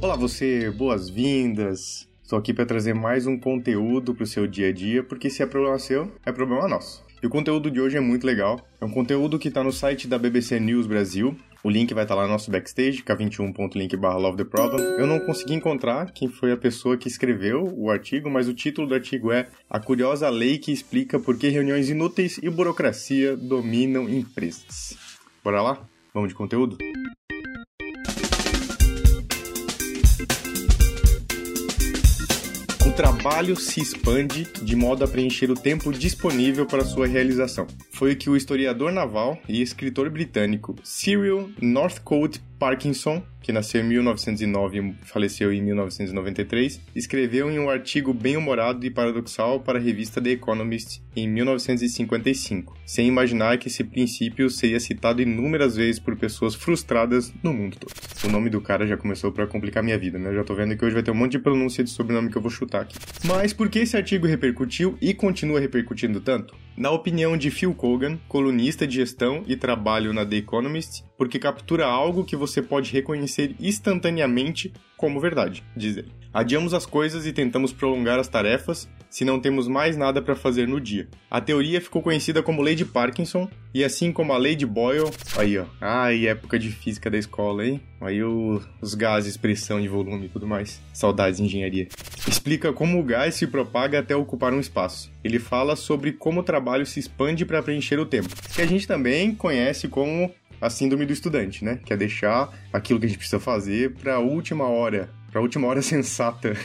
Olá, você, boas-vindas. Estou aqui para trazer mais um conteúdo para o seu dia a dia, porque se é problema seu, é problema nosso. E o conteúdo de hoje é muito legal. É um conteúdo que está no site da BBC News Brasil. O link vai estar tá lá no nosso backstage, k21.link barra Love the Problem. Eu não consegui encontrar quem foi a pessoa que escreveu o artigo, mas o título do artigo é A Curiosa Lei que explica por que reuniões inúteis e burocracia dominam empresas. Bora lá? Vamos de conteúdo? Trabalho se expande de modo a preencher o tempo disponível para sua realização. Foi o que o historiador naval e escritor britânico Cyril Northcote Parkinson que nasceu em 1909 e faleceu em 1993, escreveu em um artigo bem-humorado e paradoxal para a revista The Economist em 1955, sem imaginar que esse princípio seria citado inúmeras vezes por pessoas frustradas no mundo todo. O nome do cara já começou para complicar minha vida, né? Eu já tô vendo que hoje vai ter um monte de pronúncia de sobrenome que eu vou chutar aqui. Mas por que esse artigo repercutiu e continua repercutindo tanto? Na opinião de Phil Kogan, colunista de gestão e trabalho na The Economist, porque captura algo que você pode reconhecer instantaneamente como verdade, diz ele. Adiamos as coisas e tentamos prolongar as tarefas se não temos mais nada para fazer no dia. A teoria ficou conhecida como Lei de Parkinson, e assim como a Lei de Boyle, aí ó, ai, época de física da escola, hein? Aí o, os gases, pressão e volume e tudo mais. Saudades de engenharia. Explica como o gás se propaga até ocupar um espaço. Ele fala sobre como o trabalho se expande para preencher o tempo, que a gente também conhece como a síndrome do estudante, né? Que é deixar aquilo que a gente precisa fazer para a última hora, para a última hora sensata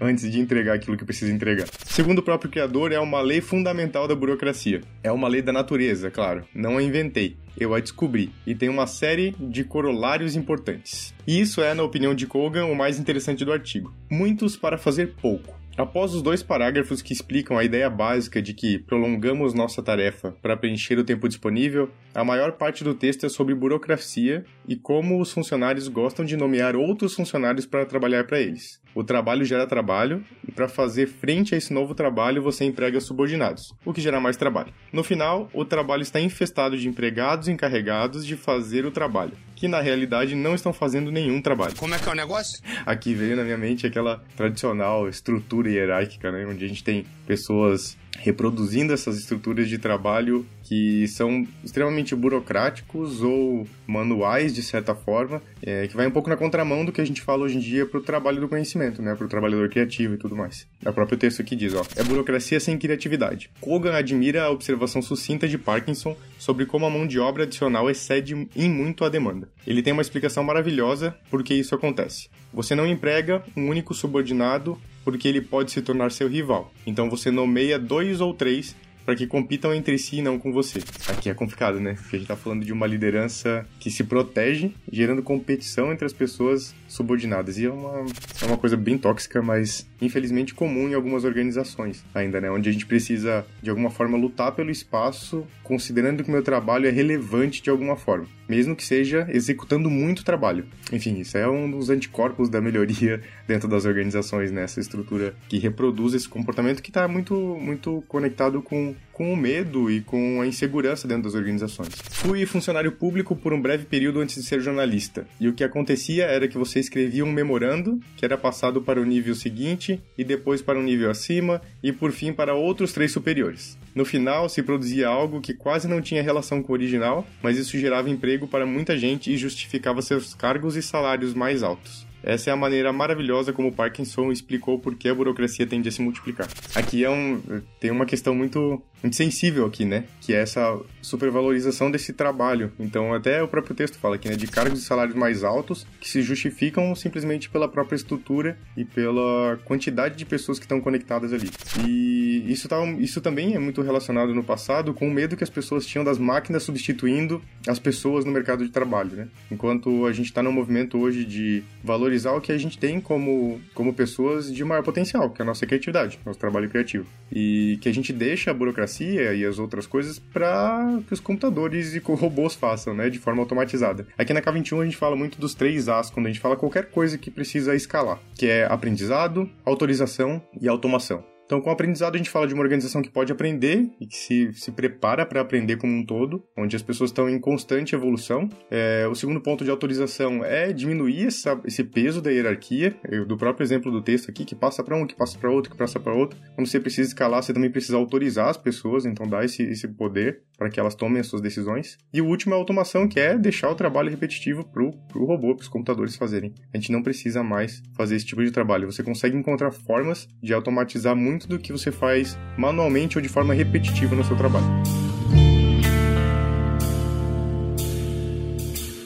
antes de entregar aquilo que precisa entregar. Segundo o próprio criador, é uma lei fundamental da burocracia. É uma lei da natureza, claro. Não a inventei, eu a descobri. E tem uma série de corolários importantes. E isso é, na opinião de Kogan, o mais interessante do artigo. Muitos para fazer pouco. Após os dois parágrafos que explicam a ideia básica de que prolongamos nossa tarefa para preencher o tempo disponível, a maior parte do texto é sobre burocracia e como os funcionários gostam de nomear outros funcionários para trabalhar para eles. O trabalho gera trabalho e para fazer frente a esse novo trabalho você emprega subordinados, o que gera mais trabalho. No final, o trabalho está infestado de empregados encarregados de fazer o trabalho, que na realidade não estão fazendo nenhum trabalho. Como é que é o negócio? Aqui veio na minha mente aquela tradicional estrutura hierárquica, né, onde a gente tem pessoas reproduzindo essas estruturas de trabalho que são extremamente burocráticos ou manuais, de certa forma, é, que vai um pouco na contramão do que a gente fala hoje em dia para o trabalho do conhecimento, né, para o trabalhador criativo e tudo mais. É o próprio texto aqui diz, ó, é burocracia sem criatividade. Kogan admira a observação sucinta de Parkinson sobre como a mão de obra adicional excede em muito a demanda. Ele tem uma explicação maravilhosa por que isso acontece. Você não emprega um único subordinado porque ele pode se tornar seu rival. Então você nomeia dois ou três para que compitam entre si e não com você. Aqui é complicado, né? Porque a gente tá falando de uma liderança que se protege, gerando competição entre as pessoas subordinadas. E é uma, é uma coisa bem tóxica, mas infelizmente comum em algumas organizações ainda, né? Onde a gente precisa, de alguma forma, lutar pelo espaço, considerando que o meu trabalho é relevante de alguma forma mesmo que seja executando muito trabalho. Enfim, isso é um dos anticorpos da melhoria dentro das organizações, né? Essa estrutura que reproduz esse comportamento que está muito, muito conectado com, com o medo e com a insegurança dentro das organizações. Fui funcionário público por um breve período antes de ser jornalista, e o que acontecia era que você escrevia um memorando, que era passado para o nível seguinte, e depois para um nível acima, e por fim para outros três superiores. No final, se produzia algo que quase não tinha relação com o original, mas isso gerava emprego para muita gente e justificava seus cargos e salários mais altos. Essa é a maneira maravilhosa como Parkinson explicou por que a burocracia tende a se multiplicar. Aqui é um, tem uma questão muito, muito sensível aqui, né? Que é essa supervalorização desse trabalho. Então, até o próprio texto fala aqui, né? De cargos e salários mais altos que se justificam simplesmente pela própria estrutura e pela quantidade de pessoas que estão conectadas ali. E isso, tá, isso também é muito relacionado no passado com o medo que as pessoas tinham das máquinas substituindo as pessoas no mercado de trabalho, né? Enquanto a gente está num movimento hoje de valor valorizar o que a gente tem como, como pessoas de maior potencial, que é a nossa criatividade, nosso trabalho criativo. E que a gente deixa a burocracia e as outras coisas para que os computadores e robôs façam, né, de forma automatizada. Aqui na K21 a gente fala muito dos três As quando a gente fala qualquer coisa que precisa escalar, que é aprendizado, autorização e automação. Então, com o aprendizado, a gente fala de uma organização que pode aprender e que se, se prepara para aprender como um todo, onde as pessoas estão em constante evolução. É, o segundo ponto de autorização é diminuir essa, esse peso da hierarquia, eu, do próprio exemplo do texto aqui, que passa para um, que passa para outro, que passa para outro. Quando você precisa escalar, você também precisa autorizar as pessoas, então dá esse, esse poder para que elas tomem as suas decisões. E o último é a automação, que é deixar o trabalho repetitivo para o robô, para os computadores fazerem. A gente não precisa mais fazer esse tipo de trabalho. Você consegue encontrar formas de automatizar muito do que você faz manualmente ou de forma repetitiva no seu trabalho.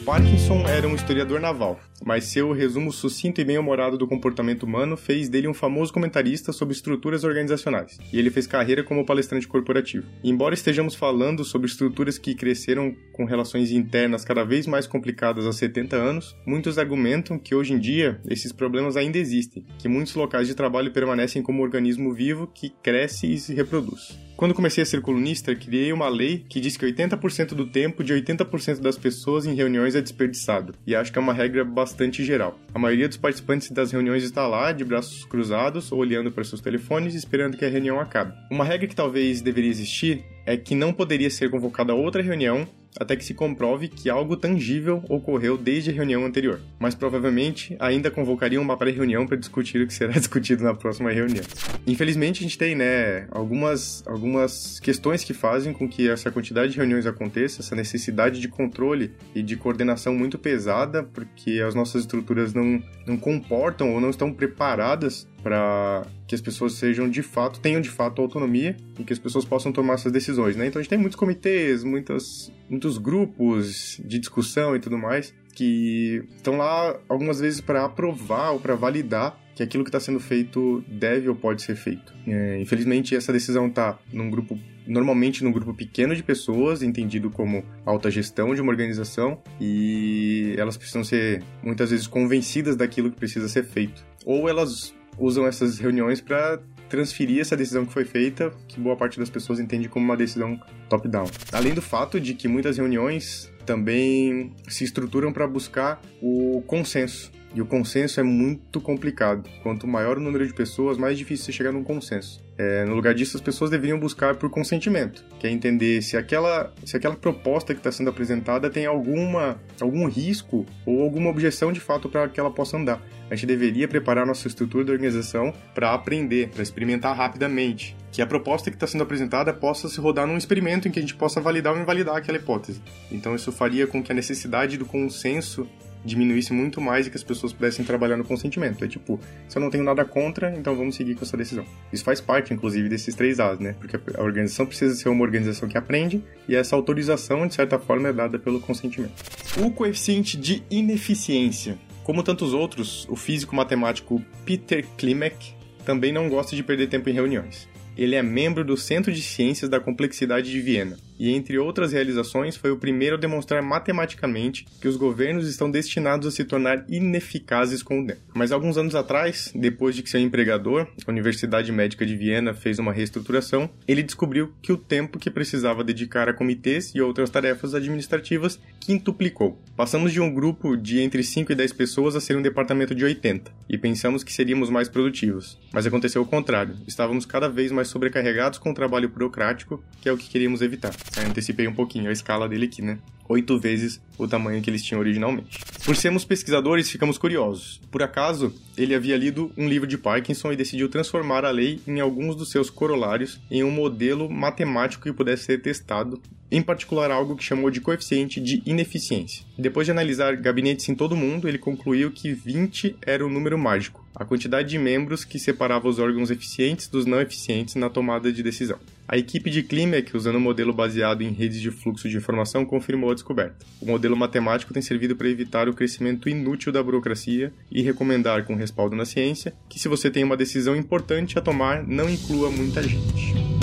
Parkinson era um historiador naval, mas seu resumo sucinto e bem-humorado do comportamento humano fez dele um famoso comentarista sobre estruturas organizacionais, e ele fez carreira como palestrante corporativo. Embora estejamos falando sobre estruturas que cresceram com relações internas cada vez mais complicadas há 70 anos, muitos argumentam que hoje em dia esses problemas ainda existem, que muitos locais de trabalho permanecem como organismo vivo que cresce e se reproduz. Quando comecei a ser colunista, criei uma lei que diz que 80% do tempo de 80% das pessoas em reuniões é desperdiçado, e acho que é uma regra bastante geral. A maioria dos participantes das reuniões está lá, de braços cruzados, olhando para seus telefones, esperando que a reunião acabe. Uma regra que talvez deveria existir é que não poderia ser convocada outra reunião até que se comprove que algo tangível ocorreu desde a reunião anterior. Mas provavelmente ainda convocariam uma pré-reunião para discutir o que será discutido na próxima reunião. Infelizmente a gente tem, né, algumas, algumas questões que fazem com que essa quantidade de reuniões aconteça, essa necessidade de controle e de coordenação muito pesada, porque as nossas estruturas não, não comportam ou não estão preparadas para que as pessoas sejam de fato, tenham de fato autonomia e que as pessoas possam tomar essas decisões, né? Então a gente tem muitos comitês, muitas, muitos grupos de discussão e tudo mais que estão lá algumas vezes para aprovar ou para validar que aquilo que está sendo feito deve ou pode ser feito. É, infelizmente essa decisão está num grupo normalmente num grupo pequeno de pessoas, entendido como alta gestão de uma organização, e elas precisam ser muitas vezes convencidas daquilo que precisa ser feito. Ou elas usam essas reuniões para transferir essa decisão que foi feita, que boa parte das pessoas entende como uma decisão top-down. Além do fato de que muitas reuniões também se estruturam para buscar o consenso. E o consenso é muito complicado. Quanto maior o número de pessoas, mais difícil você chegar num consenso. É, no lugar disso, as pessoas deveriam buscar por consentimento, que é entender se aquela, se aquela proposta que está sendo apresentada tem alguma, algum risco ou alguma objeção de fato para que ela possa andar. A gente deveria preparar nossa estrutura de organização para aprender, para experimentar rapidamente. Que a proposta que está sendo apresentada possa se rodar num experimento em que a gente possa validar ou invalidar aquela hipótese. Então, isso faria com que a necessidade do consenso diminuísse muito mais e que as pessoas pudessem trabalhar no consentimento. É tipo, se eu não tenho nada contra, então vamos seguir com essa decisão. Isso faz parte, inclusive, desses três A's, né? Porque a organização precisa ser uma organização que aprende e essa autorização, de certa forma, é dada pelo consentimento. O coeficiente de ineficiência. Como tantos outros, o físico matemático Peter Klimek também não gosta de perder tempo em reuniões. Ele é membro do Centro de Ciências da Complexidade de Viena e, entre outras realizações, foi o primeiro a demonstrar matematicamente que os governos estão destinados a se tornar ineficazes com o tempo. Mas alguns anos atrás, depois de que seu empregador, a Universidade Médica de Viena, fez uma reestruturação, ele descobriu que o tempo que precisava dedicar a comitês e outras tarefas administrativas quintuplicou. Passamos de um grupo de entre 5 e 10 pessoas a ser um departamento de 80, e pensamos que seríamos mais produtivos. Mas aconteceu o contrário, estávamos cada vez mais sobrecarregados com o trabalho burocrático, que é o que queríamos evitar. Eu antecipei um pouquinho a escala dele aqui, né? Oito vezes o tamanho que eles tinham originalmente. Por sermos pesquisadores, ficamos curiosos. Por acaso, ele havia lido um livro de Parkinson e decidiu transformar a lei em alguns dos seus corolários em um modelo matemático que pudesse ser testado, em particular algo que chamou de coeficiente de ineficiência. Depois de analisar gabinetes em todo o mundo, ele concluiu que 20 era o número mágico, a quantidade de membros que separava os órgãos eficientes dos não eficientes na tomada de decisão. A equipe de Klimek, usando um modelo baseado em redes de fluxo de informação, confirmou a descoberta. O modelo matemático tem servido para evitar o crescimento inútil da burocracia e recomendar, com respaldo na ciência, que se você tem uma decisão importante a tomar, não inclua muita gente.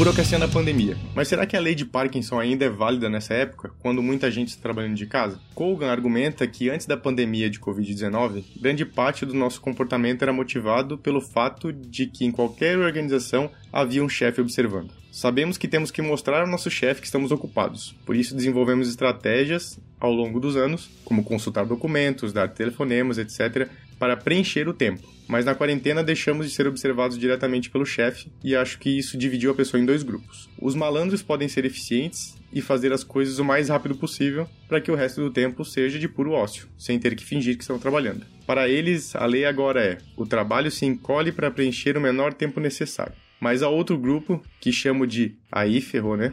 Burocracia na pandemia. Mas será que a lei de Parkinson ainda é válida nessa época, quando muita gente está trabalhando de casa? Kogan argumenta que antes da pandemia de Covid-19, grande parte do nosso comportamento era motivado pelo fato de que em qualquer organização havia um chefe observando. Sabemos que temos que mostrar ao nosso chefe que estamos ocupados, por isso desenvolvemos estratégias ao longo dos anos, como consultar documentos, dar telefonemas, etc., para preencher o tempo. Mas na quarentena deixamos de ser observados diretamente pelo chefe e acho que isso dividiu a pessoa em dois grupos. Os malandros podem ser eficientes e fazer as coisas o mais rápido possível para que o resto do tempo seja de puro ócio, sem ter que fingir que estão trabalhando. Para eles, a lei agora é: o trabalho se encolhe para preencher o menor tempo necessário. Mas há outro grupo que chamo de aí ferrou, né?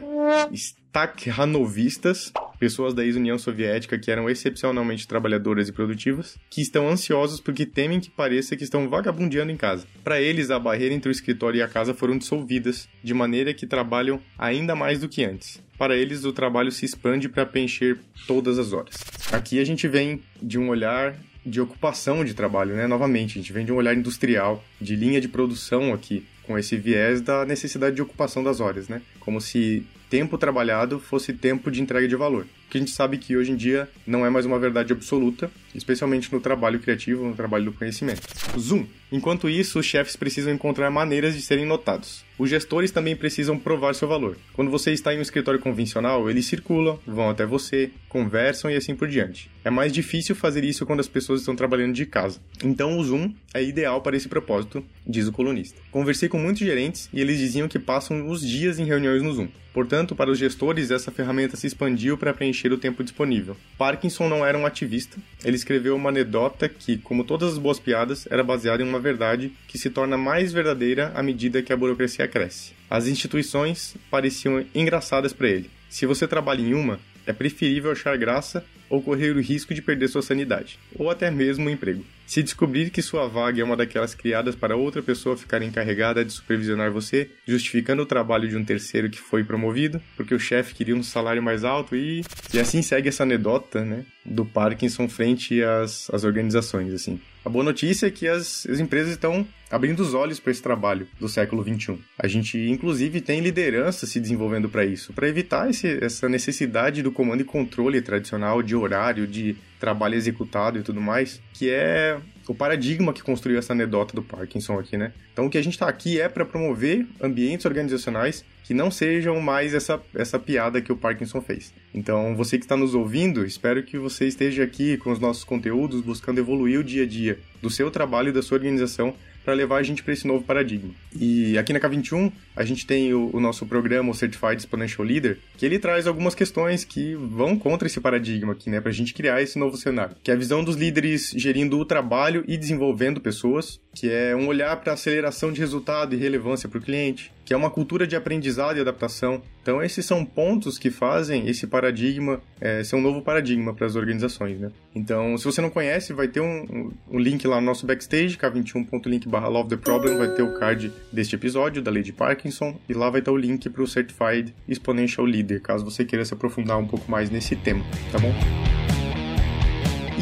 Stakhanovistas, pessoas da ex-União Soviética que eram excepcionalmente trabalhadoras e produtivas, que estão ansiosos porque temem que pareça que estão vagabundeando em casa. Para eles, a barreira entre o escritório e a casa foram dissolvidas, de maneira que trabalham ainda mais do que antes. Para eles, o trabalho se expande para preencher todas as horas. Aqui a gente vem de um olhar de ocupação de trabalho, né? Novamente, a gente vem de um olhar industrial, de linha de produção aqui, com esse viés da necessidade de ocupação das horas, né? Como se tempo trabalhado fosse tempo de entrega de valor. Que a gente sabe que hoje em dia não é mais uma verdade absoluta, especialmente no trabalho criativo, no trabalho do conhecimento. Zoom. Enquanto isso, os chefes precisam encontrar maneiras de serem notados. Os gestores também precisam provar seu valor. Quando você está em um escritório convencional, eles circulam, vão até você, conversam e assim por diante. É mais difícil fazer isso quando as pessoas estão trabalhando de casa. Então o Zoom é ideal para esse propósito, diz o colunista. Conversei com muitos gerentes e eles diziam que passam os dias em reuniões no Zoom. Portanto, para os gestores, essa ferramenta se expandiu para preencher o tempo disponível. Parkinson não era um ativista, ele escreveu uma anedota que, como todas as boas piadas, era baseada em uma verdade que se torna mais verdadeira à medida que a burocracia cresce. As instituições pareciam engraçadas para ele. Se você trabalha em uma, é preferível achar graça ou correr o risco de perder sua sanidade, ou até mesmo o emprego. Se descobrir que sua vaga é uma daquelas criadas para outra pessoa ficar encarregada de supervisionar você, justificando o trabalho de um terceiro que foi promovido, porque o chefe queria um salário mais alto e... E assim segue essa anedota, né, do Parkinson frente às, às organizações, assim. A boa notícia é que as, as empresas estão abrindo os olhos para esse trabalho do século XXI. A gente, inclusive, tem liderança se desenvolvendo para isso, para evitar esse, essa necessidade do comando e controle tradicional de horário, de trabalho executado e tudo mais, que é o paradigma que construiu essa anedota do Parkinson aqui, né? Então o que a gente está aqui é para promover ambientes organizacionais que não sejam mais essa, essa piada que o Parkinson fez. Então você que está nos ouvindo, espero que você esteja aqui com os nossos conteúdos buscando evoluir o dia a dia do seu trabalho e da sua organização para levar a gente para esse novo paradigma. E aqui na K21, a gente tem o, o, nosso programa, o Certified Exponential Leader, que ele traz algumas questões que vão contra esse paradigma aqui, né, para a gente criar esse novo cenário. Que é a visão dos líderes gerindo o trabalho e desenvolvendo pessoas, que é um olhar para aceleração de resultado e relevância para o cliente, que é uma cultura de aprendizado e adaptação. Então, esses são pontos que fazem esse paradigma é, ser um novo paradigma para as organizações, né? Então, se você não conhece, vai ter um, um link lá no nosso backstage, k21.link barra Love the Problem, vai ter o card deste episódio, da Lady Parkinson, e lá vai estar o link para o Certified Exponential Leader, caso você queira se aprofundar um pouco mais nesse tema, tá bom?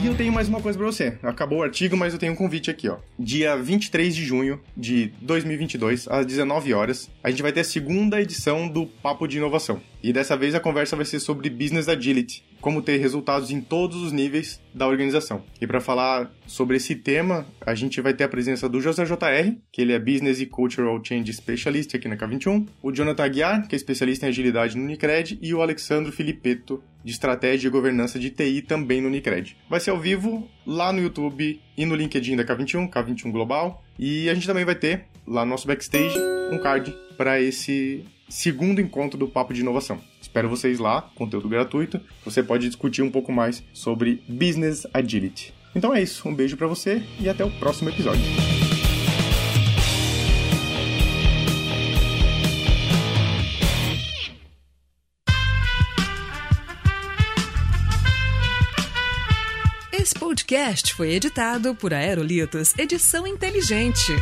E eu tenho mais uma coisa para você. Acabou o artigo, mas eu tenho um convite aqui, ó. Dia 23 de junho de 2022, às 19 horas, a gente vai ter a segunda edição do Papo de Inovação. E dessa vez a conversa vai ser sobre Business Agility, como ter resultados em todos os níveis da organização. E para falar sobre esse tema, a gente vai ter a presença do José JR, que ele é Business e Cultural Change Specialist aqui na K21, o Jonathan Aguiar, que é especialista em agilidade no Unicred, e o Alexandro Filipeto, de Estratégia e Governança de TI, também no Unicred. Vai ser ao vivo lá no YouTube e no LinkedIn da K21, K21 Global. E a gente também vai ter lá no nosso backstage um card para esse segundo encontro do Papo de Inovação. Espero vocês lá, conteúdo gratuito. Você pode discutir um pouco mais sobre Business Agility. Então é isso, um beijo para você e até o próximo episódio. Esse podcast foi editado por Aerolitos Edição Inteligente.